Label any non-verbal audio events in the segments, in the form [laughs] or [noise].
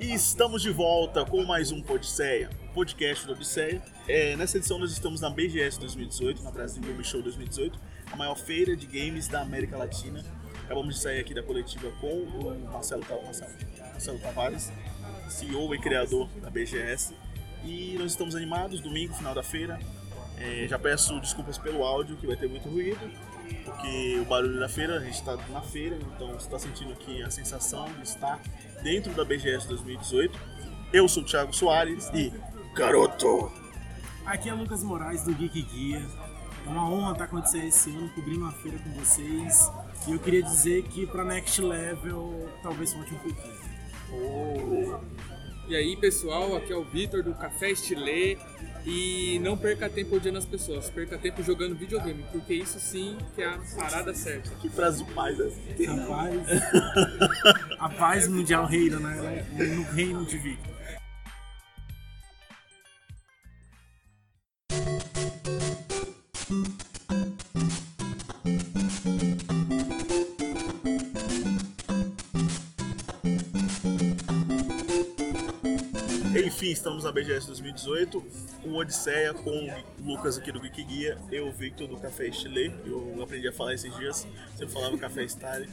E estamos de volta com mais um Podisseia, podcast do Odisseia. É, nessa edição nós estamos na BGS 2018, na Brasil Game Show 2018, a maior feira de games da América Latina. Acabamos de sair aqui da coletiva com o Marcelo, Marcelo, Marcelo Tavares, CEO e criador da BGS. E nós estamos animados, domingo, final da feira. É, já peço desculpas pelo áudio, que vai ter muito ruído, porque o barulho da feira, a gente está na feira, então você está sentindo aqui a sensação de estar dentro da BGS 2018. Eu sou o Thiago Soares e Garoto! Aqui é Lucas Moraes do Geek Guia. É uma honra estar acontecendo esse ano, cobrindo a feira com vocês. E eu queria dizer que para Next Level talvez falte um pouquinho. Oh. E aí pessoal, aqui é o Vitor do Café Estilê e não perca tempo odiando as pessoas, perca tempo jogando videogame, porque isso sim que é a parada certa. Que frase mais essa? A paz, a [laughs] paz mundial reina, né? No reino de Victor. Enfim, estamos na BGS 2018, o Odisseia com o Lucas aqui do Geek Guia, eu, o Victor do Café Estilê, eu aprendi a falar esses dias, sempre falava Café Style.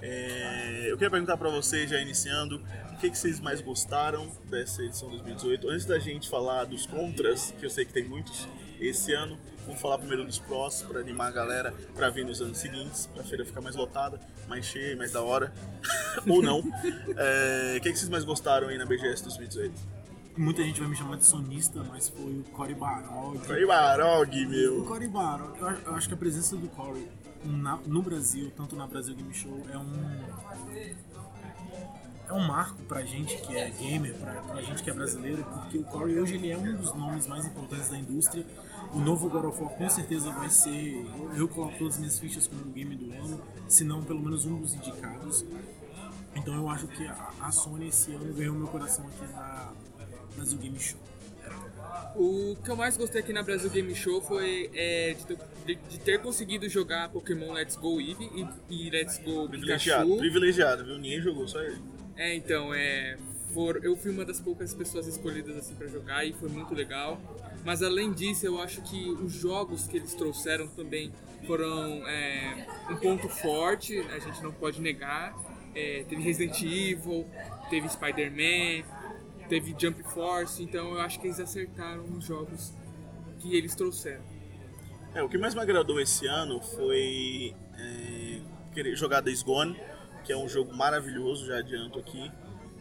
É, eu queria perguntar para vocês, já iniciando, o que, que vocês mais gostaram dessa edição 2018? Antes da gente falar dos contras, que eu sei que tem muitos esse ano, vamos falar primeiro dos prós, para animar a galera para vir nos anos seguintes, para a feira ficar mais lotada, mais cheia, mais da hora, [laughs] ou não. É, o que, que vocês mais gostaram aí na BGS 2018? Muita gente vai me chamar de sonista, mas foi o Cory Barog. Cory Barog, O meu. Cory Barog, eu, eu acho que a presença do Cory no Brasil, tanto na Brasil Game Show, é um é um marco pra gente que é gamer, pra, pra gente que é brasileiro, porque o Corey hoje ele é um dos nomes mais importantes da indústria. O novo God of War com certeza vai ser. Eu, eu coloco todas as minhas fichas como o game do ano, se não pelo menos um dos indicados. Então eu acho que a, a Sony esse ano ganhou meu coração aqui na Brasil Game Show. O que eu mais gostei aqui na Brasil Game Show foi é, de, ter- de- de ter conseguido jogar Pokémon Let's Go Eevee e, e Let's Go Privilegiado, Pikachu. privilegiado, viu? Ninguém jogou, só ele. É, então, é. For, eu fui uma das poucas pessoas escolhidas assim para jogar e foi muito legal. Mas além disso, eu acho que os jogos que eles trouxeram também foram é, um ponto forte, a gente não pode negar. É, teve Resident Evil, teve Spider-Man, teve Jump Force, então eu acho que eles acertaram os jogos que eles trouxeram. É, o que mais me agradou esse ano foi é, jogar Days Gone, que é um jogo maravilhoso, já adianto aqui.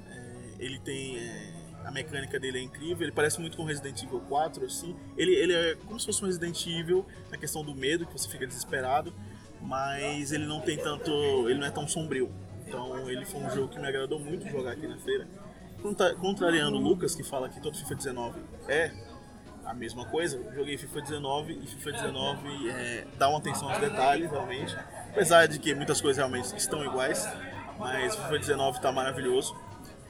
É, ele tem. é, a mecânica dele é incrível, ele parece muito com Resident Evil 4, assim. Ele, ele é como se fosse um Resident Evil na questão do medo, que você fica desesperado, mas ele não tem tanto. ele não é tão sombrio. Então ele foi um jogo que me agradou muito jogar aqui na feira. Contra- Contrariando o Lucas, que fala que todo FIFA 19 é a mesma coisa. Eu joguei FIFA 19 e FIFA 19 é, dá uma atenção aos detalhes, realmente. Apesar de que muitas coisas realmente estão iguais, mas FIFA 19 está maravilhoso.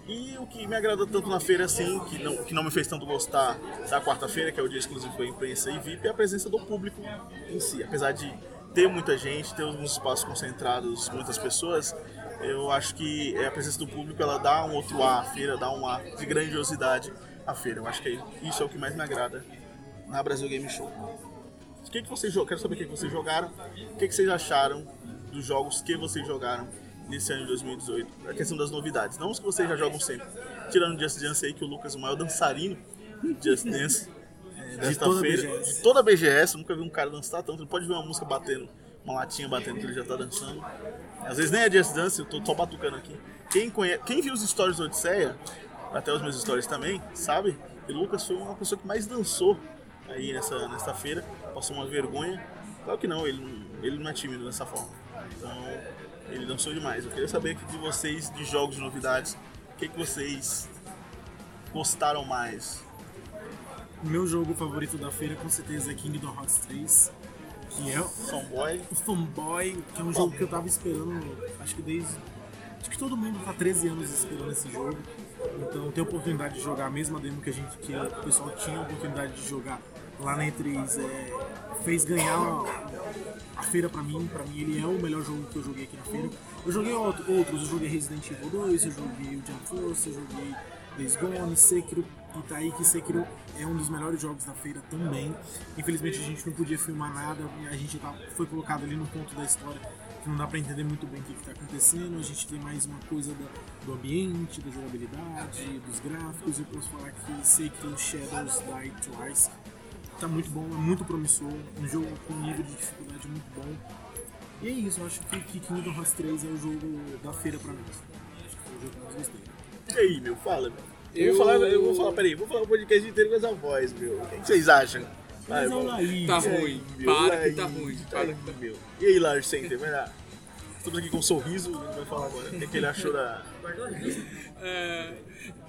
E o que me agrada tanto na feira, assim, que não, que não me fez tanto gostar da quarta-feira, que é o dia exclusivo da imprensa e VIP, é a presença do público em si. Apesar de ter muita gente, ter alguns espaços concentrados, muitas pessoas, eu acho que é a presença do público ela dá um outro ar à feira, dá um ar de grandiosidade à feira. Eu acho que isso é o que mais me agrada na Brasil Game Show. O que, que vocês Quero saber o que, que vocês jogaram, o que, que vocês acharam dos jogos que vocês jogaram nesse ano de 2018. A questão das novidades, não os que vocês já jogam sempre. Tirando o Just Dance aí, que o Lucas é o maior dançarino de Just Dance é, desta toda feira. BGS. De toda a BGS, eu nunca vi um cara dançar tanto. Ele pode ver uma música batendo, uma latinha batendo ele já tá dançando. Às vezes nem é Just Dance, eu tô só batucando aqui. Quem, conhece, quem viu os stories do Odisseia, até os meus stories também, sabe que o Lucas foi uma pessoa que mais dançou aí nessa, nessa feira. Passou uma vergonha. Claro que não, ele, ele não é tímido dessa forma. Então, ele dançou demais. Eu queria saber aqui de vocês, de jogos de novidades, o que, que vocês gostaram mais? Meu jogo favorito da feira com certeza é Kingdom Hearts 3, que é Fanboy? o Fanboy, que é um jogo que eu tava esperando, acho que desde. Acho que todo mundo tá 13 anos esperando esse jogo. Então ter a oportunidade de jogar a mesma demo que a gente que o pessoal tinha a oportunidade de jogar lá na E3 é, fez ganhar a, a feira pra mim, pra mim ele é o melhor jogo que eu joguei aqui na feira. Eu joguei outro- outros, eu joguei Resident Evil 2, eu joguei o Jump Force, eu joguei Days Gone, Sekiro, e tá Sekiro é um dos melhores jogos da feira também. Infelizmente a gente não podia filmar nada, a gente tá, foi colocado ali no ponto da história que não dá pra entender muito bem o que, que tá acontecendo. A gente tem mais uma coisa da- do ambiente, da jogabilidade, dos gráficos. Eu posso falar que Sekiro Shadows Die Twice tá muito bom, é muito promissor, um jogo com um nível de dificuldade muito bom. E é isso, eu acho que, que Kingdom Hearts 3 é o jogo da feira pra mim. Acho que foi o jogo que mais gostei. E aí, meu, fala, meu. Eu, Eu- vou falar, eu vou falar, peraí, vou falar o podcast inteiro com essa voz, meu. O que vocês acham? Vai, Mas é o vamos. Laís. Tá aí, ruim. meu, Para que tá aí, ruim, e para aí, que tá- meu. E aí, Lars Center, vai lá. Estamos aqui com um sorriso, ele vai falar agora. O que, que ele achou da. É,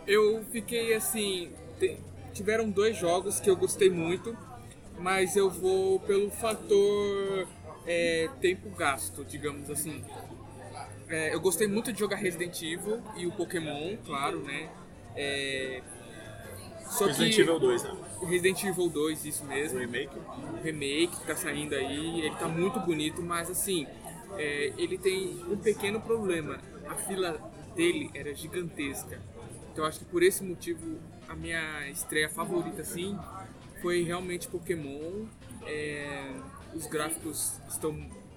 eu fiquei assim. te- tiveram dois jogos que eu gostei muito, mas eu vou pelo fator é, tempo gasto, digamos assim. É, eu gostei muito de jogar Resident Evil e o Pokémon, claro, né? É, só Resident que Evil 2, né? Resident Evil 2, isso O mesmo remake. o remake que tá saindo aí, ele tá muito bonito, mas assim, é, ele tem um pequeno problema. A fila dele era gigantesca. Então acho que por esse motivo a minha estreia favorita assim foi realmente Pokémon. É, os gráficos estão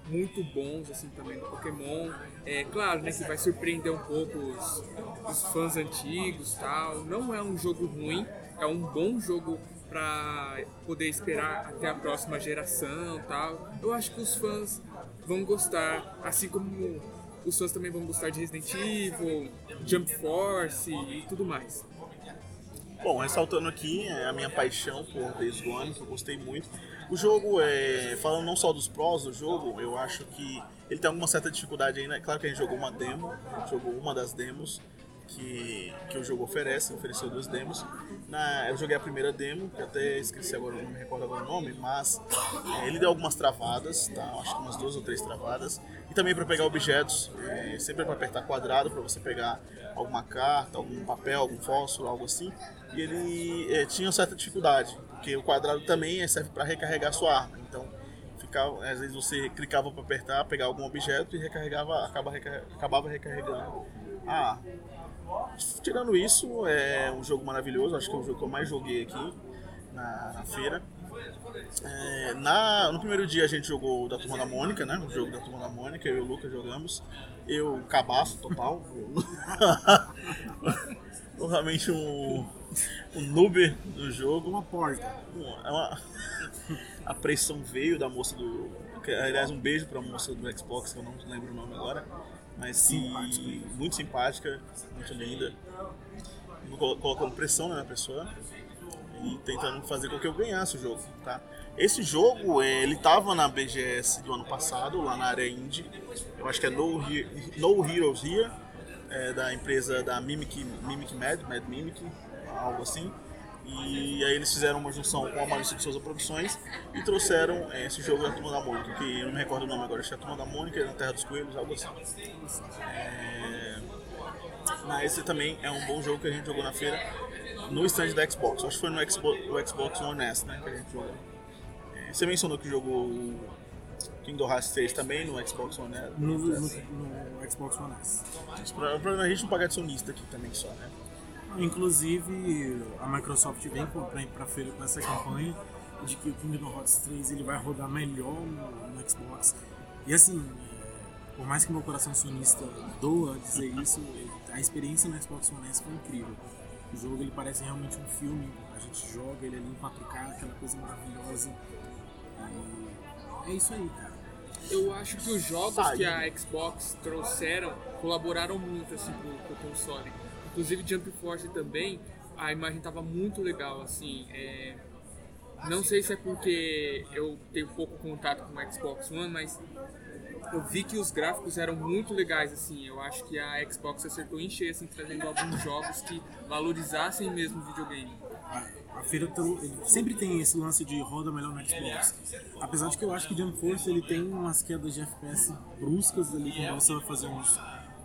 muito bons assim também do Pokémon. É claro, né, que vai surpreender um pouco os, os fãs antigos, tal. Não é um jogo ruim, é um bom jogo para poder esperar até a próxima geração, tal. Eu acho que os fãs vão gostar, assim como os fãs também vão gostar de Resident Evil, Jump Force e tudo mais. Bom, ressaltando aqui é, a minha paixão por Days Gone, que eu gostei muito. O jogo, é, falando não só dos prós do jogo, eu acho que ele tem alguma certa dificuldade ainda. Claro que a gente jogou uma demo, jogou uma das demos que, que o jogo oferece, ofereceu duas demos. Na, eu joguei a primeira demo, que até esqueci agora, não me recordo agora o nome, mas é, ele deu algumas travadas, tá? acho que umas duas ou três travadas. E também para pegar objetos, é, sempre para apertar quadrado para você pegar alguma carta, algum papel, algum fósforo, algo assim. E ele é, tinha certa dificuldade, porque o quadrado também serve para recarregar sua arma. Então, ficava, às vezes você clicava para apertar, pegar algum objeto e recarregava, acaba, recar- acabava recarregando a arma. Tirando isso, é um jogo maravilhoso, acho que é o jogo que eu mais joguei aqui na, na feira. É, na, no primeiro dia a gente jogou da Turma da Mônica, né? O jogo da Turma da Mônica, eu e o Lucas jogamos. Eu, cabaço total. [laughs] Realmente um, um noob do jogo. Uma porta. É uma- [laughs] a pressão veio da moça do. Aliás, um beijo pra moça do Xbox, que eu não lembro o nome agora. Mas Simpática. muito simpática, muito linda. Colo- Colocando pressão na minha pessoa e tentando fazer com que eu ganhasse o jogo, tá? Esse jogo, eh, ele tava na BGS do ano passado, lá na área indie. Eu acho que é No, He- no Heroes Here, é, da empresa da Mimic, Mimic Mad, Mad Mimic, algo assim. E aí eles fizeram uma junção com a Maurício de Souza Produções e trouxeram eh, esse jogo da Turma da Mônica, que eu não me recordo o nome agora, acho que é a Turma da Mônica, na Terra dos Coelhos, algo assim. É, Mas esse também é um bom jogo que a gente jogou na feira no stand da Xbox. Acho que foi no Xbox, o Xbox One S, né, que a gente jogou. É, Você mencionou que jogou o Kingdom Hearts 3 também no Xbox One S. No, no, no Xbox One S. Pra, pra a gente não pagar de sonista aqui também só, né? Inclusive, a Microsoft vem pra feira com essa campanha de que o Kingdom Hearts 3 ele vai rodar melhor no, no Xbox. E assim, é, por mais que meu coração sonista doa dizer isso, a experiência no Xbox One S foi incrível. O jogo ele parece realmente um filme, a gente joga ele ali em 4K, aquela coisa maravilhosa. E é isso aí, cara. Eu acho que os jogos Sai. que a Xbox trouxeram colaboraram muito assim pro, pro console. Inclusive Jump Force também, a imagem tava muito legal, assim. é, Não sei se é porque eu tenho pouco contato com o Xbox One, mas eu vi que os gráficos eram muito legais, assim. Eu acho que a Xbox acertou em cheio, assim, trazendo alguns jogos que valorizassem mesmo o videogame. A, feira sempre tem esse lance de roda melhor no Xbox. Apesar de que eu acho que Jump Force ele tem umas quedas de FPS bruscas ali quando você vai fazer uns,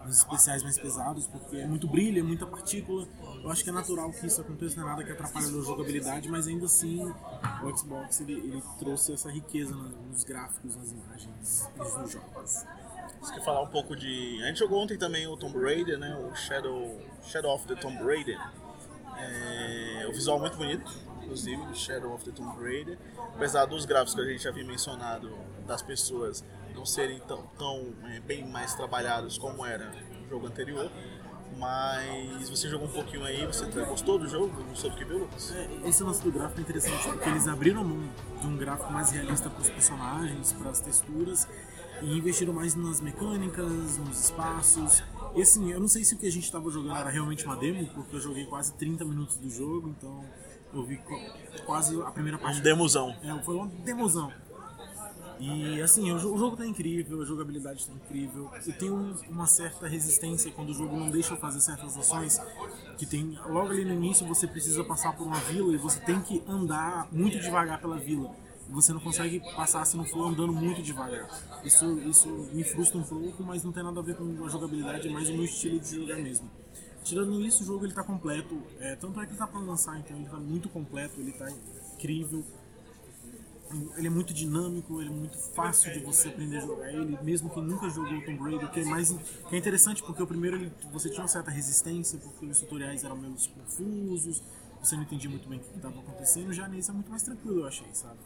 nos especiais mais pesados, porque é muito brilho, é muita partícula. Eu acho que é natural que isso aconteça, não é nada que atrapalhe a jogabilidade, mas ainda assim o Xbox ele, ele trouxe essa riqueza nos gráficos, nas imagens nos jogos. Você quer falar um pouco de. A gente jogou ontem também o Tomb Raider, né? O Shadow, Shadow of the Tomb Raider. É, o visual muito bonito, inclusive, do Shadow of the Tomb Raider. Apesar dos gráficos que a gente já havia mencionado das pessoas não serem tão, tão é, bem mais trabalhados como era no jogo anterior. Mas você jogou um pouquinho aí, você gostou do jogo? Gostou do que viu, Lucas? É, esse lance do gráfico é interessante porque eles abriram mão de um gráfico mais realista para os personagens, para as texturas e investiram mais nas mecânicas, nos espaços. E assim, eu não sei se o que a gente estava jogando era realmente uma demo, porque eu joguei quase 30 minutos do jogo, então eu vi quase a primeira parte. Um demozão. É, foi uma demozão. E assim, o jogo tá incrível, a jogabilidade tá incrível. Eu tenho uma certa resistência quando o jogo não deixa eu fazer certas ações. Que tem. Logo ali no início você precisa passar por uma vila e você tem que andar muito devagar pela vila. Você não consegue passar se não for andando muito devagar. Isso, isso me frustra um pouco, mas não tem nada a ver com a jogabilidade, é mais o meu estilo de jogar mesmo. Tirando isso, o jogo ele tá completo. É, tanto é que ele tá para lançar, então ele tá muito completo, ele tá incrível ele é muito dinâmico, ele é muito fácil de você aprender a jogar ele, mesmo que nunca jogou Tomb Raider, que é mais que é interessante porque o primeiro ele, você tinha uma certa resistência, porque os tutoriais eram meio confusos, você não entendia muito bem o que estava acontecendo, já nesse é muito mais tranquilo, eu achei, sabe?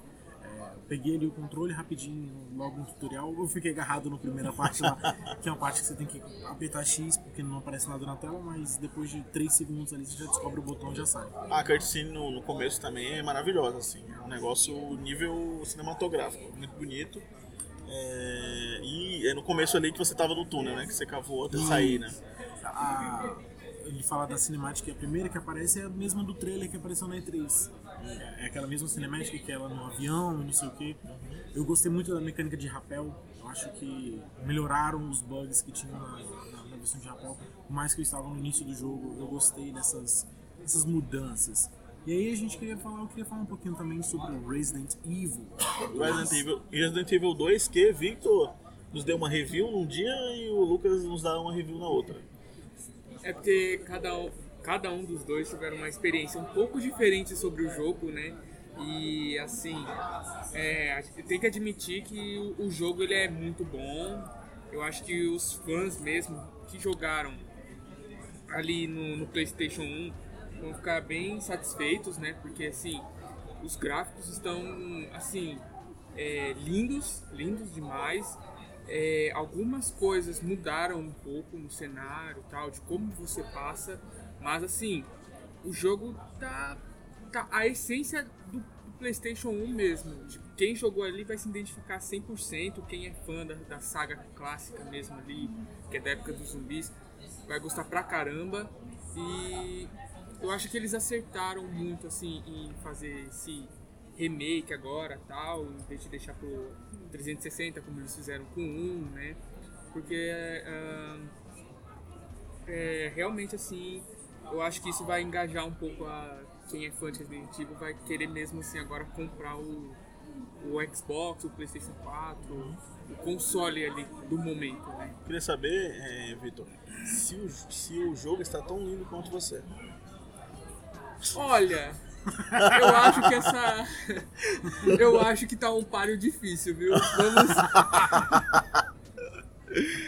Peguei ali o controle rapidinho, logo no tutorial. Eu fiquei agarrado na primeira parte lá, que é uma parte que você tem que apertar X porque não aparece nada na tela, mas depois de 3 segundos ali você já descobre o botão e já sai. A cutscene no, no começo também é maravilhosa, assim. É um negócio nível cinematográfico, muito bonito. É, e é no começo ali que você tava no túnel, né? Que você cavou até sair, né? A, ele fala da cinemática, a primeira que aparece é a mesma do trailer que apareceu na E3 é aquela mesma cinemática que ela no avião não sei o que. Eu gostei muito da mecânica de rapel. Eu acho que melhoraram os bugs que tinham na, na, na versão de rapel. Por mais que eu estava no início do jogo, eu gostei dessas, dessas mudanças. E aí a gente queria falar, eu queria falar um pouquinho também sobre o Resident Evil. Resident Evil, Resident Evil 2 que Victor nos deu uma review num dia e o Lucas nos dá uma review na outra. É porque cada cada um dos dois tiveram uma experiência um pouco diferente sobre o jogo, né? E assim, é, tem que admitir que o, jogo ele é muito bom. Eu acho que os fãs mesmo que jogaram ali no, no PlayStation 1 vão ficar bem satisfeitos, né? Porque assim, os gráficos estão assim é, lindos, lindos demais. É, algumas coisas mudaram um pouco no cenário, tal, de como você passa, mas assim, o jogo tá, tá a essência do, do PlayStation 1 mesmo. Quem jogou ali vai se identificar 100%. Quem é fã da, da saga clássica mesmo ali, que é da época dos zumbis, vai gostar pra caramba. E eu acho que eles acertaram muito assim em fazer esse remake agora, tal, em vez de deixar pro 360 como eles fizeram com 1, né? Porque uh, é, realmente assim eu acho que isso vai engajar um pouco a quem é fã de Resident Evil, vai querer mesmo assim agora comprar o, o Xbox, o PlayStation 4, o console ali do momento, né? Queria saber, é, Vitor, se o, se o jogo está tão lindo quanto você. Olha, eu acho que essa. Eu acho que tá um páreo difícil, viu? Vamos. [laughs]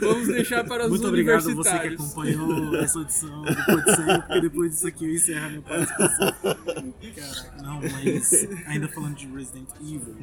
Vamos deixar para os Muito obrigado a você que acompanhou essa edição do porque depois disso aqui eu encerro a minha participação. Caraca, não, mas ainda falando de Resident Evil,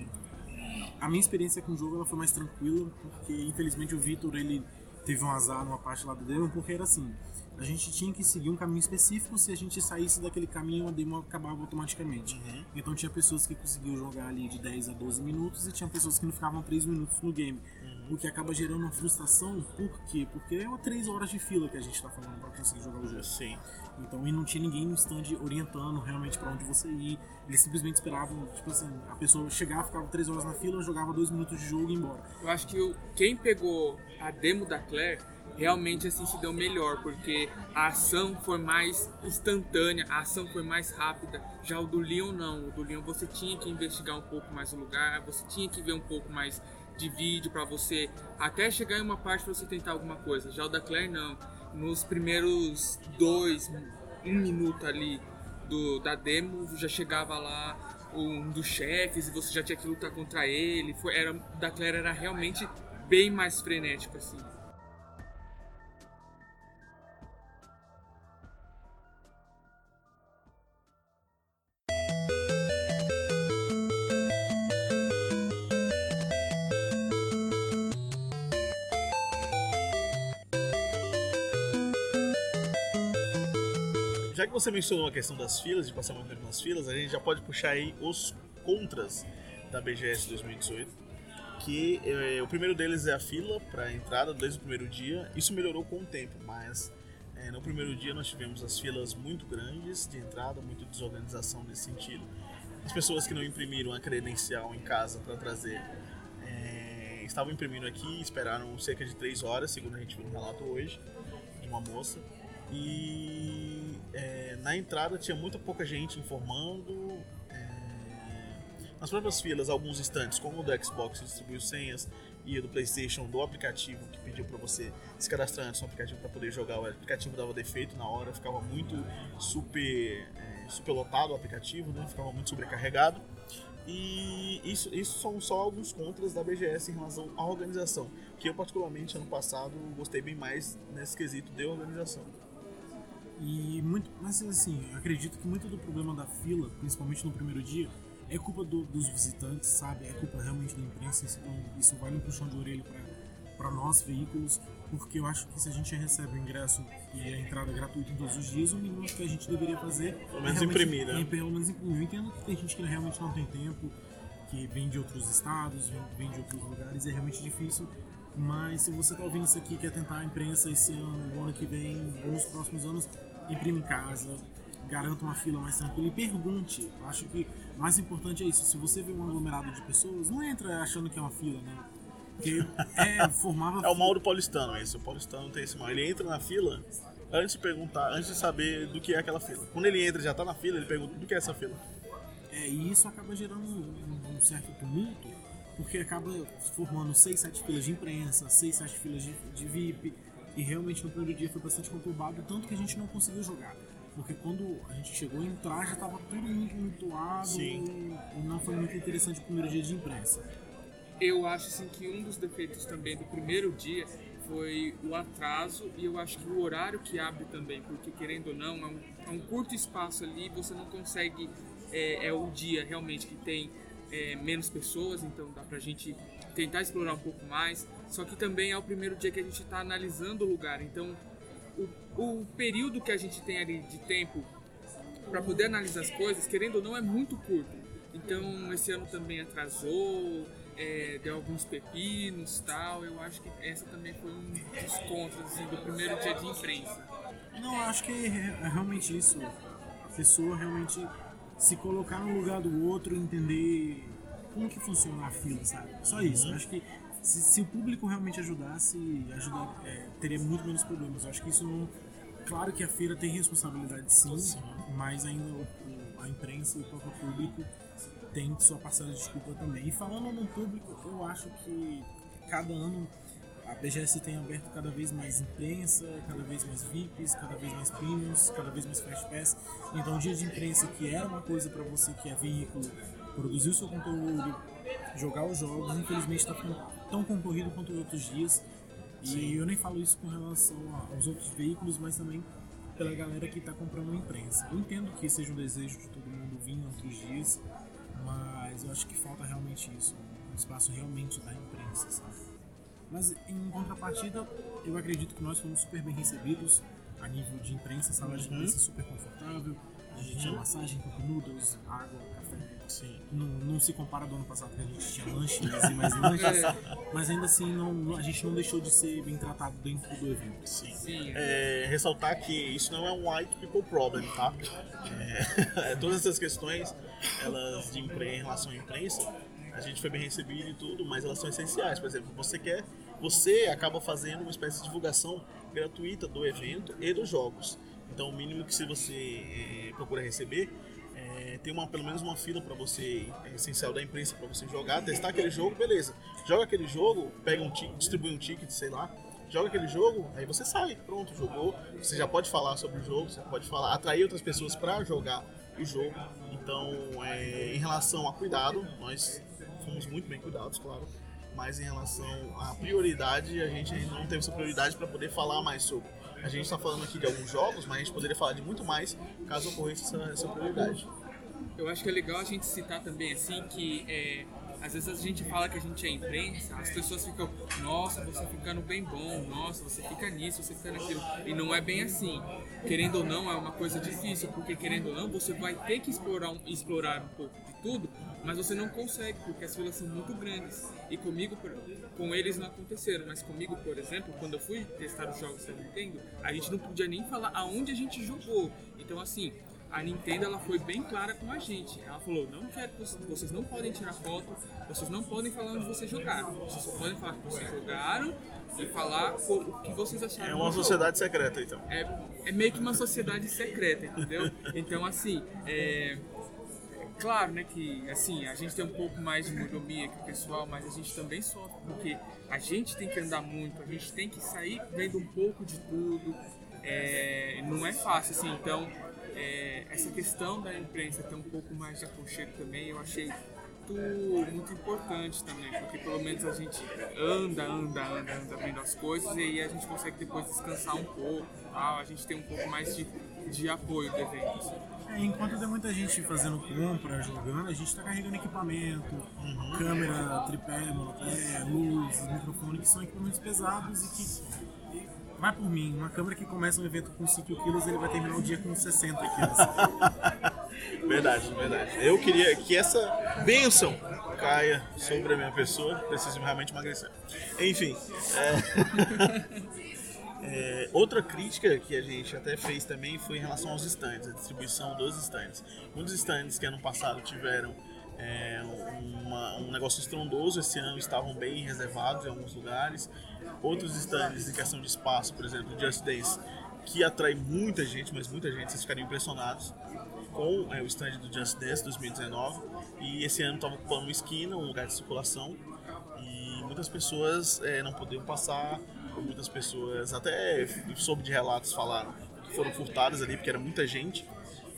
a minha experiência com o jogo ela foi mais tranquila, porque infelizmente o Victor ele teve um azar numa parte lá do demo, porque era assim, a gente tinha que seguir um caminho específico, se a gente saísse daquele caminho a demo acabava automaticamente. Uhum. Então tinha pessoas que conseguiam jogar ali de 10 a 12 minutos e tinha pessoas que não ficavam 3 minutos no game o que acaba gerando uma frustração. Por quê? Porque é uma três horas de fila que a gente tá falando pra conseguir jogar o jogo. Sim. Então, e não tinha ninguém no stand orientando realmente para onde você ir. Eles simplesmente esperavam, tipo assim, a pessoa chegar, ficava três horas na fila, jogava dois minutos de jogo e ia embora. Eu acho que quem pegou a demo da Claire realmente assim se deu melhor, porque a ação foi mais instantânea, a ação foi mais rápida. Já o do Leon não, o do Leon você tinha que investigar um pouco mais o lugar, você tinha que ver um pouco mais de vídeo para você até chegar em uma parte para você tentar alguma coisa. Já o da Claire não. Nos primeiros dois, um minuto ali do, da demo, já chegava lá um dos chefes e você já tinha que lutar contra ele. Foi, era, da Claire era realmente bem mais frenético assim. Que você mencionou a questão das filas, de passar muito tempo nas filas, a gente já pode puxar aí os contras da BGS 2018. Que eh, o primeiro deles é a fila para entrada desde o primeiro dia. Isso melhorou com o tempo, mas eh, no primeiro dia nós tivemos as filas muito grandes de entrada, muita desorganização nesse sentido. As pessoas que não imprimiram a credencial em casa para trazer eh, estavam imprimindo aqui, esperaram cerca de 3 horas, segundo a gente viu no relato hoje, de uma moça. E é, na entrada tinha muita pouca gente informando. É, nas próprias filas, alguns instantes, como o do Xbox distribuiu senhas e do PlayStation do aplicativo que pediu para você se cadastrar antes no aplicativo para poder jogar. O aplicativo dava defeito na hora, ficava muito super, é, superlotado o aplicativo, né? ficava muito sobrecarregado. E isso, isso são só alguns contras da BGS em relação à organização, que eu particularmente ano passado gostei bem mais nesse quesito de organização. E muito, mas assim, acredito que muito do problema da fila, principalmente no primeiro dia, é culpa do, dos visitantes, sabe? É culpa realmente da imprensa. Então, isso vai no puxão de orelha para nós, veículos, porque eu acho que se a gente recebe o ingresso e a entrada gratuita em todos os dias, o mínimo que a gente deveria fazer pelo menos é imprimir, né? É, pelo menos imprimir. Eu entendo que tem gente que realmente não tem tempo, que vem de outros estados, vem, vem de outros lugares, é realmente difícil. Mas se você está ouvindo isso aqui quer tentar a imprensa esse ano, o ano que vem, ou nos próximos anos, imprime em casa, garanta uma fila mais tranquila e pergunte. Acho que o mais importante é isso. Se você vê um aglomerado de pessoas, não entra achando que é uma fila, né? Porque é, formava. É o mal do paulistano, esse. O paulistano tem esse mal. Ele entra na fila antes de perguntar, antes de saber do que é aquela fila. Quando ele entra e já tá na fila, ele pergunta do que é essa fila. É, e isso acaba gerando um, um certo tumulto, porque acaba formando 6, 7 filas de imprensa, 6, 7 filas de, de VIP e realmente no primeiro dia foi bastante conturbado, tanto que a gente não conseguiu jogar. Porque quando a gente chegou a entrar já estava tudo muito mutuado Sim. e não foi muito interessante o primeiro dia de imprensa. Eu acho assim, que um dos defeitos também do primeiro dia foi o atraso e eu acho que o horário que abre também, porque querendo ou não, é um, é um curto espaço ali, você não consegue. É, é o dia realmente que tem é, menos pessoas, então dá pra gente tentar explorar um pouco mais. Só que também é o primeiro dia que a gente está analisando o lugar, então o, o período que a gente tem ali de tempo para poder analisar as coisas, querendo ou não, é muito curto. Então esse ano também atrasou, é, deu alguns pepinos tal. Eu acho que essa também foi um dos contras assim, do primeiro dia de imprensa. Não, acho que é realmente isso. A pessoa realmente se colocar no lugar do outro, entender como que funciona a fila, sabe? Só isso. Acho que se, se o público realmente ajudasse, ajudar, é, teria muito menos problemas. Eu acho que isso não. Claro que a feira tem responsabilidade sim, mas ainda o- o- a imprensa e o próprio público tem sua parcela de desculpa também. E falando no público, eu acho que cada ano a BGS tem aberto cada vez mais imprensa, cada vez mais VIPs, cada vez mais premiums, cada vez mais fast pass. Então o dia de imprensa que era uma coisa para você que é veículo, produzir o seu conteúdo, jogar os jogos, infelizmente está ficando tão concorrido quanto outros dias. E eu nem falo isso com relação a- aos outros veículos, mas também pela galera que está comprando imprensa. Eu entendo que seja um desejo de todo mundo vir em outros dias, mas eu acho que falta realmente isso, um espaço realmente da imprensa, sabe? Mas em contrapartida, eu acredito que nós fomos super bem recebidos a nível de imprensa, sala de imprensa super confortável, a gente tinha massagem, cup noodles, água, café. Sim. Não, não se compara do ano passado que a gente tinha lanches e mais lanches, mas ainda assim não, a gente não deixou de ser bem tratado dentro do evento. Sim. Sim, É, ressaltar que isso não é um white people problem, tá? É, [laughs] todas essas questões, elas de impre- em relação à imprensa, a gente foi bem recebido e tudo, mas elas são essenciais. Por exemplo, você quer, você acaba fazendo uma espécie de divulgação gratuita do evento e dos jogos. Então, o mínimo que se você é, procura receber é tem uma, pelo menos uma fila para você, é essencial da imprensa para você jogar, testar aquele jogo, beleza. Joga aquele jogo, pega um ticket, distribui um ticket, sei lá, joga aquele jogo, aí você sai, pronto, jogou. Você já pode falar sobre o jogo, você pode falar, atrair outras pessoas para jogar o jogo. Então, é, em relação a cuidado, nós fomos muito bem cuidados, claro. Mas em relação à prioridade, a gente não teve essa prioridade para poder falar mais sobre. A gente está falando aqui de alguns jogos, mas a gente poderia falar de muito mais caso ocorresse essa, essa prioridade. Eu acho que é legal a gente citar também assim que é, às vezes a gente fala que a gente é imprensa, as pessoas ficam, nossa, você ficando bem bom, nossa, você fica nisso, você fica naquilo. E não é bem assim. Querendo ou não, é uma coisa difícil, porque querendo ou não, você vai ter que explorar um, explorar um pouco de tudo, mas você não consegue, porque as filas são muito grandes. E comigo, com eles não aconteceram, mas comigo, por exemplo, quando eu fui testar os jogos da Nintendo, a gente não podia nem falar aonde a gente jogou. Então, assim, a Nintendo ela foi bem clara com a gente. Ela falou: não quero, vocês não podem tirar foto, vocês não podem falar onde vocês jogaram. Vocês só podem falar que vocês jogaram e falar o que vocês acharam. É uma sociedade secreta, então. É, é meio que uma sociedade secreta, entendeu? Então, assim, é, claro, né, que assim, a gente tem um pouco mais de mordomia que o pessoal, mas a gente também sofre, porque a gente tem que andar muito, a gente tem que sair vendo um pouco de tudo. É, não é fácil, assim, então é, essa questão da imprensa ter um pouco mais de aconchego também, eu achei muito, muito importante também, porque pelo menos a gente anda, anda, anda, anda vendo as coisas e aí a gente consegue depois descansar um pouco, a gente tem um pouco mais de, de apoio do evento. Assim. Enquanto tem muita gente fazendo compra, jogando, a gente está carregando equipamento, uhum. câmera, tripé, monopé, luz, microfone, que são equipamentos pesados e que vai por mim, uma câmera que começa um evento com 5 quilos, ele vai terminar o dia com 60 quilos. [laughs] verdade, verdade. Eu queria que essa bênção caia sobre a minha pessoa, preciso realmente emagrecer. Enfim, é... [laughs] é, outra crítica que a gente até fez também foi em relação aos stands, a distribuição dos stands. Dos stands que ano passado tiveram é, uma, um negócio estrondoso, esse ano estavam bem reservados em alguns lugares outros stands em questão de espaço, por exemplo, Just Dance, que atrai muita gente, mas muita gente, vocês ficariam impressionados com é, o stand do Just Dance 2019. E esse ano estava ocupando uma esquina, um lugar de circulação, e muitas pessoas é, não podiam passar, muitas pessoas, até soube de relatos, falaram que foram furtadas ali, porque era muita gente.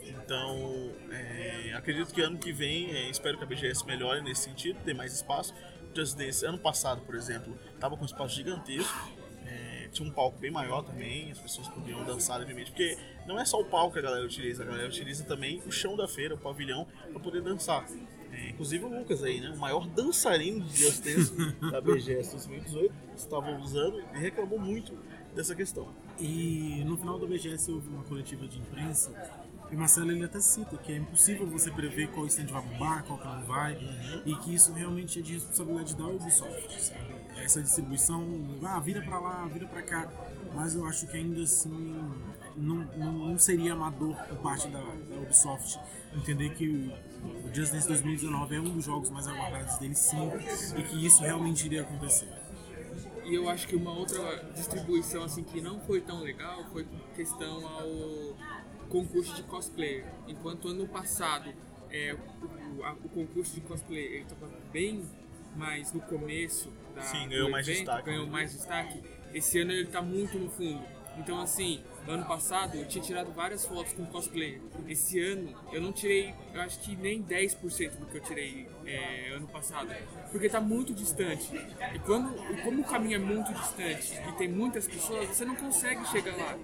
Então, é, acredito que ano que vem, é, espero que a BGS melhore nesse sentido, ter mais espaço. Just Dance, ano passado, por exemplo, tava com um espaço gigantesco. É, tinha um palco bem maior também, as pessoas podiam dançar livremente, porque não é só o palco que a galera utiliza, a galera utiliza também o chão da feira, o pavilhão, para poder dançar. É, inclusive o Lucas aí, né? O maior dançarino de Just Dance da [laughs] BGS 2018 estava usando e reclamou muito dessa questão. E no final da BGS houve uma coletiva de imprensa e Marcelo ele até cita que é impossível você prever qual stand vai bombar, qual que não vai, uhum. e que isso realmente é de responsabilidade da Ubisoft. Sabe? Essa distribuição, ah, vira para lá, vira para cá, mas eu acho que ainda assim não, não, não seria amador por parte da, da, Ubisoft entender que o Just Dance 2019 é um dos jogos mais aguardados dele sim, e que isso realmente iria acontecer. E eu acho que uma outra distribuição assim que não foi tão legal foi questão ao concurso de cosplayer. Enquanto ano passado é, o, a, o concurso de cosplayer estava bem mais no começo da, Sim, ganhou mais evento, destaque. Ganhou mais destaque. Esse ano ele está muito no fundo. Então, assim, ano passado eu tinha tirado várias fotos com cosplayer. Esse ano eu não tirei, eu acho que nem 10% do que eu tirei é, ano passado. Porque está muito distante. E quando, como o caminho é muito distante e tem muitas pessoas, você não consegue chegar lá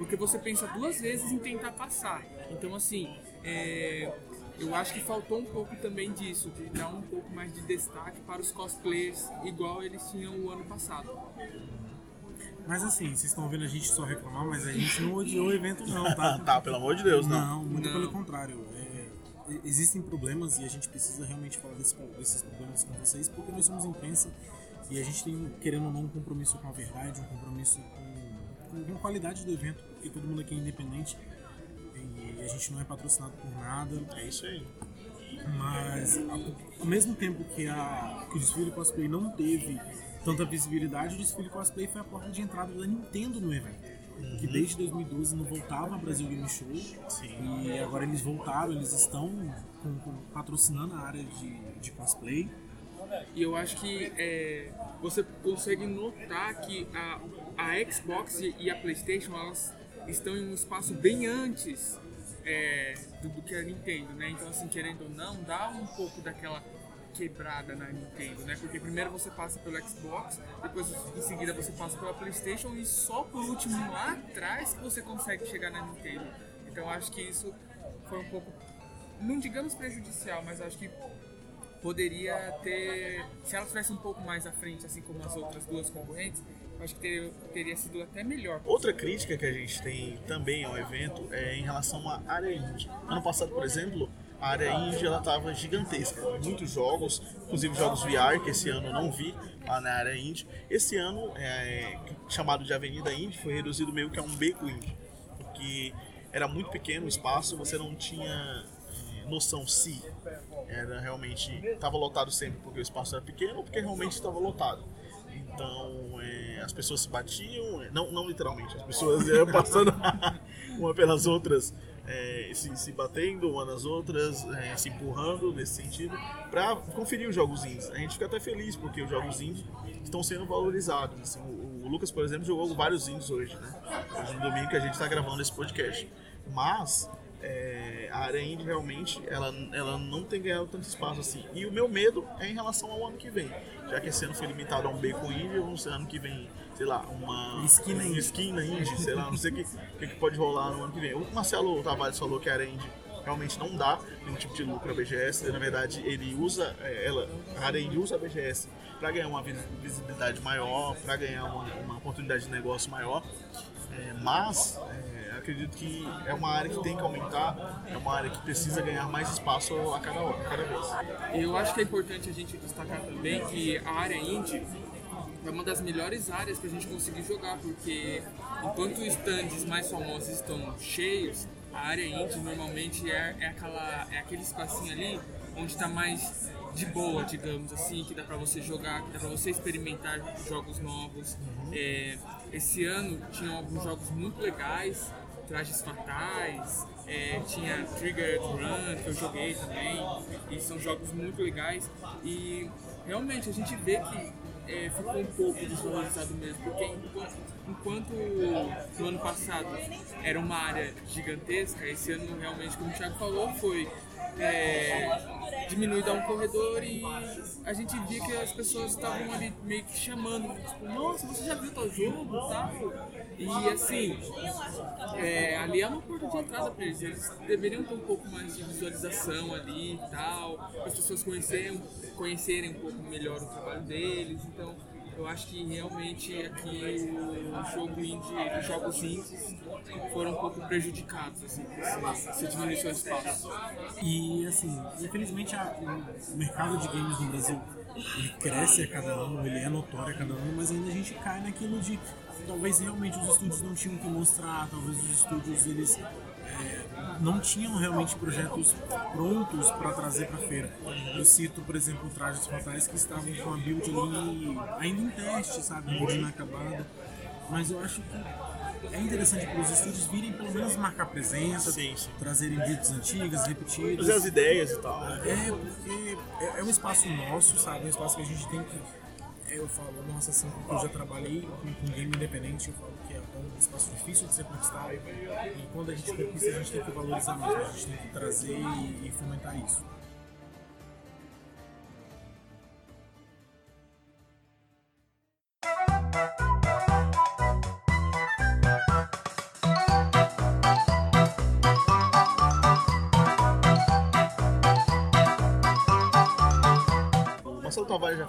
porque você pensa duas vezes em tentar passar. Então, assim, é, eu acho que faltou um pouco também disso, de dar um pouco mais de destaque para os cosplayers, igual eles tinham o ano passado. Mas assim, vocês estão vendo a gente só reclamar, mas a gente não odiou o evento não, tá? [laughs] tá, pelo amor de Deus, não. Não, muito não. pelo contrário. É, existem problemas e a gente precisa realmente falar desse, desses problemas com vocês, porque nós somos imprensa e a gente tem, querendo ou não, um compromisso com a verdade, um compromisso com, com a qualidade do evento porque todo mundo aqui é independente e a gente não é patrocinado por nada. É isso aí. Mas ao mesmo tempo que, a, que o desfile cosplay não teve tanta visibilidade, o desfile cosplay foi a porta de entrada da Nintendo no evento. que desde 2012 não voltava a Brasil Game Show. Sim. E agora eles voltaram, eles estão com- com- patrocinando a área de, de cosplay. E eu acho que é, você consegue notar que a, a Xbox e e a PlayStation elas estão em um espaço bem antes é, do, do que a Nintendo, né? Então, assim, querendo ou não, dá um pouco daquela quebrada na Nintendo, né? Porque primeiro você passa pelo Xbox, depois em seguida você passa pela PlayStation e só por último lá atrás que você consegue chegar na Nintendo. Então, acho que isso foi um pouco, não digamos prejudicial, mas acho que poderia ter. Se ela estivesse um pouco mais à frente, assim como as outras duas concorrentes, acho que ter- teria sido até melhor. Outra crítica que a gente tem também ao evento é em relação à área indie. Ano passado, por exemplo, a área indie ela estava gigantesca. Muitos jogos, inclusive jogos VR, que esse ano eu não vi lá na área indie. Esse ano, é, chamado de Avenida Indie, foi reduzido meio que a um beco indie. Porque era muito pequeno o espaço, você não tinha eh, noção se era realmente estava lotado sempre porque o espaço era pequeno ou porque realmente estava lotado. Então eh, as pessoas se batiam, eh, não, não literalmente, as pessoas iam [laughs] passando uma pelas outras, eh, se, se batendo uma nas outras, eh, se empurrando nesse sentido, para conferir os jogos indies. A gente fica até feliz porque os jogos indies estão sendo valorizados. Assim, o, o Lucas, por exemplo, jogou vários indies hoje, né? Hoje no domingo que a gente está gravando esse podcast. Mas é, a área indie realmente ela, ela não tem ganhado tanto espaço assim. E o meu medo é em relação ao ano que vem. Já que esse ano foi limitado a um bacon indie, vamos ser ano que vem, sei lá, uma Esquina indie. esquina indie, sei lá, não sei o que, que, que pode rolar no ano que vem. O Marcelo Tavares falou que a área indie realmente não dá nenhum tipo de lucro a BGS. Na verdade, ele usa, é, ela, a área indie usa a BGS para ganhar uma vis- visibilidade maior, para ganhar uma, uma oportunidade de negócio maior. É, mas acredito que é uma área que tem que aumentar, é uma área que precisa ganhar mais espaço a cada hora, a cada vez. Eu acho que é importante a gente destacar também que a área indie é uma das melhores áreas para a gente conseguir jogar, porque enquanto os stands mais famosos estão cheios, a área indie normalmente é, é, aquela, é aquele espacinho ali onde está mais de boa, digamos assim, que dá para você jogar, que dá para você experimentar jogos novos. É, esse ano tinham alguns jogos muito legais, Trajes Fatais, é, tinha Trigger Run, que eu joguei também, e são jogos muito legais. E realmente a gente vê que é, ficou um pouco desvalorizado mesmo, porque enquanto, enquanto no ano passado era uma área gigantesca, esse ano realmente, como o Thiago falou, foi é, diminuído a um corredor e a gente via que as pessoas estavam ali meio que chamando, tipo, nossa, você já viu tal jogo e tal? E assim, é, ali é uma porta de entrada para eles. Eles deveriam ter um pouco mais de visualização ali e tal, as pessoas conhecerem, conhecerem um pouco melhor o trabalho deles. Então, eu acho que realmente aqui o jogo indie, os jogos indies foram um pouco prejudicados, assim, essa diminuição de espaço. E assim, infelizmente a- o mercado de games no Brasil ele cresce a cada ano, ele é notório a cada ano, mas ainda a gente cai naquilo de talvez realmente os estúdios não tinham o que mostrar, talvez os estúdios eles é, não tinham realmente projetos prontos para trazer para feira. Eu cito, por exemplo, Trajes Fatais que estavam com a build ali ainda em teste, sabe, build inacabada. Mas eu acho que é interessante para os estúdios virem pelo menos marcar presença, Sim, sim. trazerem builds antigas, repetidas. Fazer as ideias e tal. É, porque é, é um espaço nosso, sabe? É um espaço que a gente tem que. Eu falo, nossa, assim, eu já trabalhei com, com game independente, eu falo que é um espaço difícil de ser conquistado. E quando a gente conquista, a gente tem que valorizar mesmo, a gente tem que trazer e, e fomentar isso.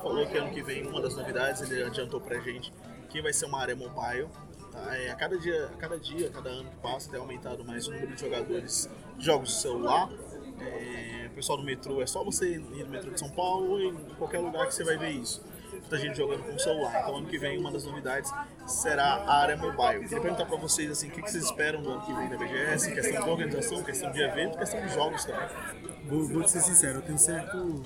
Falou que ano que vem uma das novidades, ele adiantou pra gente que vai ser uma área mobile. Tá? É, a, cada dia, a cada dia, a cada ano que passa, tem aumentado mais o número de jogadores de jogos de celular. É, o pessoal do metrô, é só você ir no metrô de São Paulo e em qualquer lugar que você vai ver isso. Muita gente jogando com o celular. Então ano que vem uma das novidades será a área mobile. Queria perguntar pra vocês assim, o que vocês esperam do ano que vem da BGS, questão de organização, questão de evento, questão de jogos também. Vou, vou ser sincero, eu tenho certo.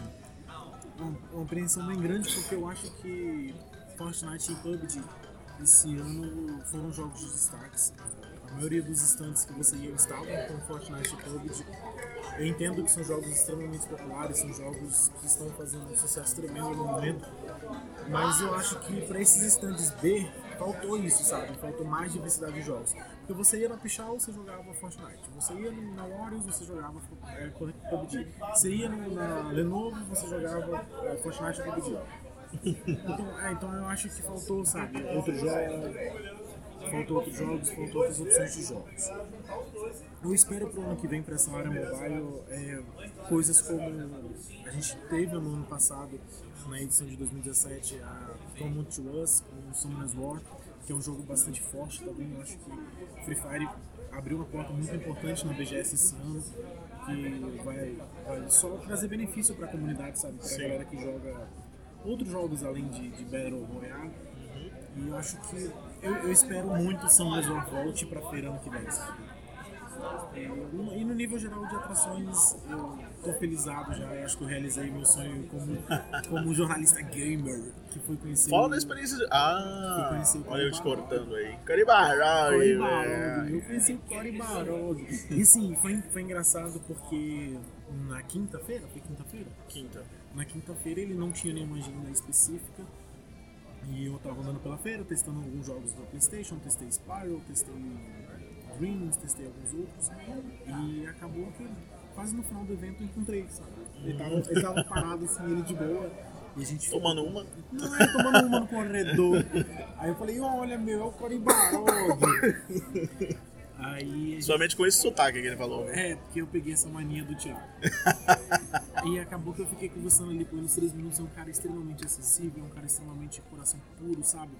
Uma, apreensão bem grande porque eu acho que Fortnite e PUBG esse ano foram jogos de destaques. A maioria dos stands que você ia estavam com Fortnite e PUBG. Eu entendo que são jogos extremamente populares, são jogos que estão fazendo um sucesso tremendo no momento, mas eu acho que para esses stands B faltou isso, sabe? Faltou mais diversidade de jogos. Porque você ia na Pichal, você jogava Fortnite. Você ia na Warriors, você jogava é, PUBG. Você ia na Lenovo, você jogava é, Fortnite e PUBG. Então, é, então eu acho que faltou, sabe, outros jogos, faltou outros jogos, faltou outras opções de jogos. Eu espero pro ano que vem para essa área mobile é, coisas como a gente teve no ano passado, na edição de 2017, a Come to Us com Summoners War, que é um jogo bastante forte também. Eu acho que Free Fire abriu uma porta muito importante na BGS esse ano, que vai, vai só trazer benefício para a comunidade, sabe? Para a galera que joga outros jogos além de, de Battle Royale. E eu acho que eu, eu espero muito São War volte para feira ano que vem? E no nível geral de atrações, eu tô felizado já. Eu acho que eu realizei meu sonho como, como jornalista gamer, que foi conhecer. Fala da experiência de. Ah! Olha eu te cortando aí. Coribarog! Eu conheci o Coribarog. E assim, foi, foi engraçado porque na quinta-feira, foi quinta-feira? Quinta. Na quinta-feira ele não tinha nenhuma agenda específica. E eu tava andando pela feira, testando alguns jogos da Playstation, testei Spyro, testei Dreams, testei alguns outros. E acabou que quase no final do evento eu encontrei, sabe? Ele tava, ele tava parado assim, ele de boa. E a gente tomando uma? Não, é tomando uma no corredor. Aí eu falei, olha meu, é o Corimbarog. Aí gente... Somente com esse sotaque que ele falou. Né? É, porque eu peguei essa mania do Thiago. e acabou que eu fiquei conversando ali com ele uns três minutos. É um cara extremamente acessível, é um cara extremamente coração puro, sabe?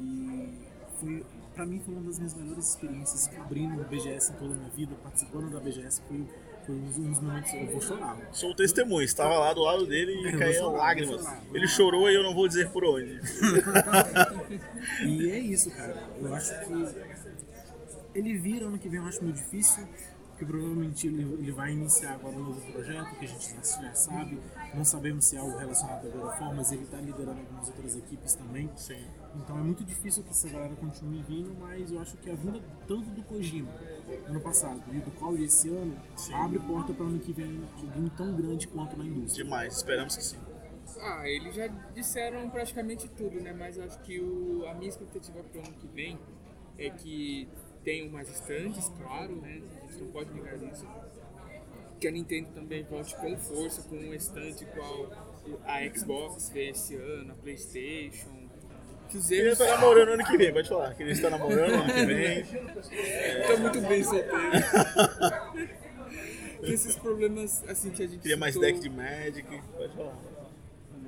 E foi, pra mim foi uma das minhas melhores experiências cobrindo o BGS em toda a minha vida, participando da BGS. Foi, foi um dos momentos eu vou chorar. Sou o testemunho, estava lá do lado dele e é, caíam lágrimas. Chorar, ele chorar. e eu não vou dizer por onde. [laughs] e é isso, cara. Eu acho que ele vira ano que vem, eu acho meio difícil, porque provavelmente ele, ele vai iniciar agora um novo projeto, que a gente já sabe. Não sabemos se é algo relacionado à God mas ele está liderando algumas outras equipes também. Sim. Então é muito difícil que essa galera continue vindo, mas eu acho que a vinda tanto do Kojima ano passado e do Cole esse ano sim. abre porta para ano que vem vir tão grande quanto na indústria. Demais, esperamos que sim. Ah, eles já disseram praticamente tudo, né? Mas acho que o, a minha expectativa para o ano que vem é que tem umas estantes, claro, né? A gente não pode negar isso. Que a Nintendo também volte com força, com um estante igual a Xbox fez esse ano, a Playstation. Que os erros... Ele tá namorando ano que vem, pode falar. Que ele está namorando ano que vem. É... Tô muito bem solteiro. [laughs] esses problemas assim que a gente. Queria mais deck de Magic, pode falar.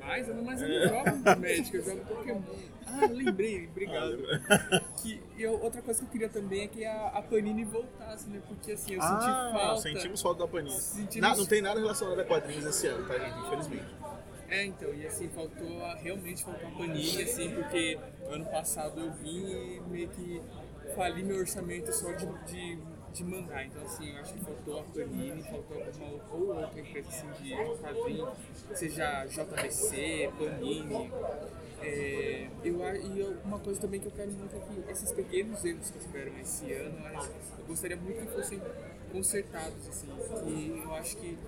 Mais? Eu não mais eu não jogo Magic, eu jogo Pokémon. Ah, lembrei, obrigado. [laughs] que, e outra coisa que eu queria também é que a, a Panini voltasse, né? Porque assim, eu ah, senti falta. Sentimos falta da Panini. Sentimos... Na, não tem nada relacionado a quadrinhos esse ano, tá, gente? Infelizmente. É, então, e assim, faltou, realmente faltou a Panini, assim, porque ano passado eu vim e meio que fali meu orçamento só de, de, de. Então, assim, eu acho que faltou a Panini, faltou alguma ou outra empresa assim, de quadrinho, seja JBC, Panini. É, eu, e eu, uma coisa também que eu quero muito é que esses pequenos erros que tiveram esse ano, eu gostaria muito que fossem consertados, assim, que eu acho que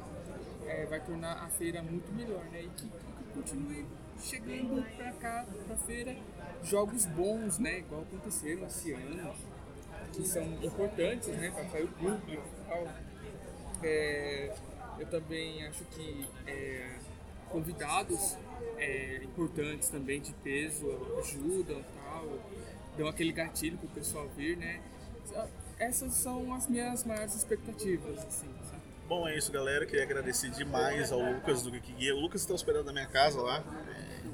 é, vai tornar a feira muito melhor, né? E que, que continue chegando pra cá, pra feira, jogos bons, né? Igual aconteceram esse ano, que são importantes, né? Pra sair o público e tal. É, eu também acho que é, convidados é, importantes também de peso ajudam tal, dão aquele gatilho pro pessoal vir, né? Essas são as minhas maiores expectativas, assim? Bom, é isso, galera. Queria agradecer demais ao Lucas do Geek Guia. O Lucas está hospedado na minha casa lá.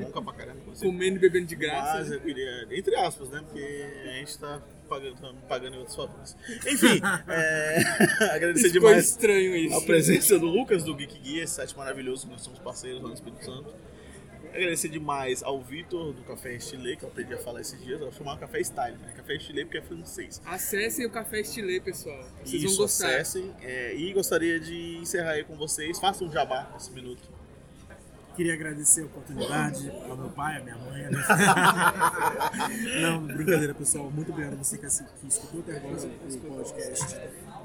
É, bom pra caramba. Comendo e bebendo de graça. Mas eu queria, entre aspas, né? Porque a gente está pagando, tá pagando em outros favores. Enfim, é, [laughs] agradecer demais estranho isso. a presença do Lucas do Geek Guia, esse site maravilhoso que nós somos parceiros lá no Espírito Santo. Agradecer demais ao Vitor do Café Estilê, que eu aprendi a falar esses dias. Eu vou chamar Café Style, né? Café Estilê porque é francês. Acessem o Café Estilê, pessoal. Vocês Isso, vão gostar. acessem. É, e gostaria de encerrar aí com vocês. Façam um jabá nesse minuto. Queria agradecer a oportunidade ao meu pai, à minha mãe. [laughs] Não, brincadeira, pessoal. Muito obrigado a você que, que escutou até agora o podcast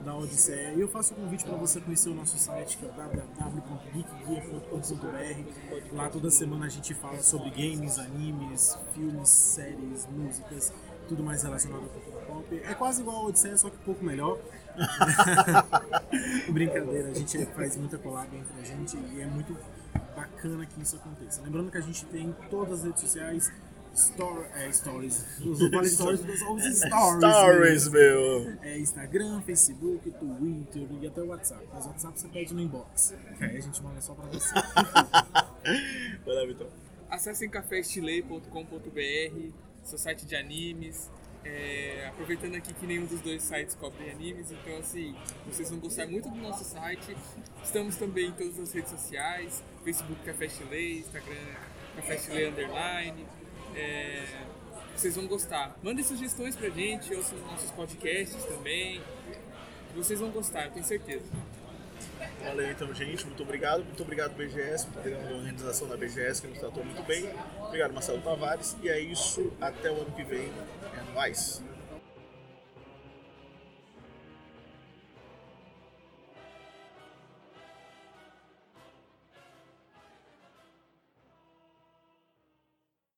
da Odisseia. E eu faço o convite para você conhecer o nosso site, que é www.geekguia.com.br. Lá toda semana a gente fala sobre games, animes, filmes, séries, músicas, tudo mais relacionado à cultura pop. É quase igual a Odisseia, só que um pouco melhor. [laughs] Brincadeira, a gente faz muita collab entre a gente e é muito bacana que isso aconteça. Lembrando que a gente tem todas as redes sociais, store, é, stories, os stories, os stories, Stories, meu. É Instagram, Facebook, Twitter e até o WhatsApp. Mas o WhatsApp você pede no inbox, aí a gente manda só pra você. [laughs] Vai lá, Vitor. Acessem caféstilei.com.br, seu site de animes. É, aproveitando aqui que nenhum dos dois sites cobre animes, então assim, vocês vão gostar muito do nosso site. Estamos também em todas as redes sociais, Facebook Café Chile, Instagram Café Chile Underline. É, vocês vão gostar. Mandem sugestões pra gente, ouçam os nossos podcasts também. Vocês vão gostar, eu tenho certeza. Valeu então, gente. Muito obrigado. Muito obrigado, BGS, por ter a organização da BGS, que nos tratou muito bem. Obrigado, Marcelo Tavares. E é isso. Até o ano que vem. É nóis.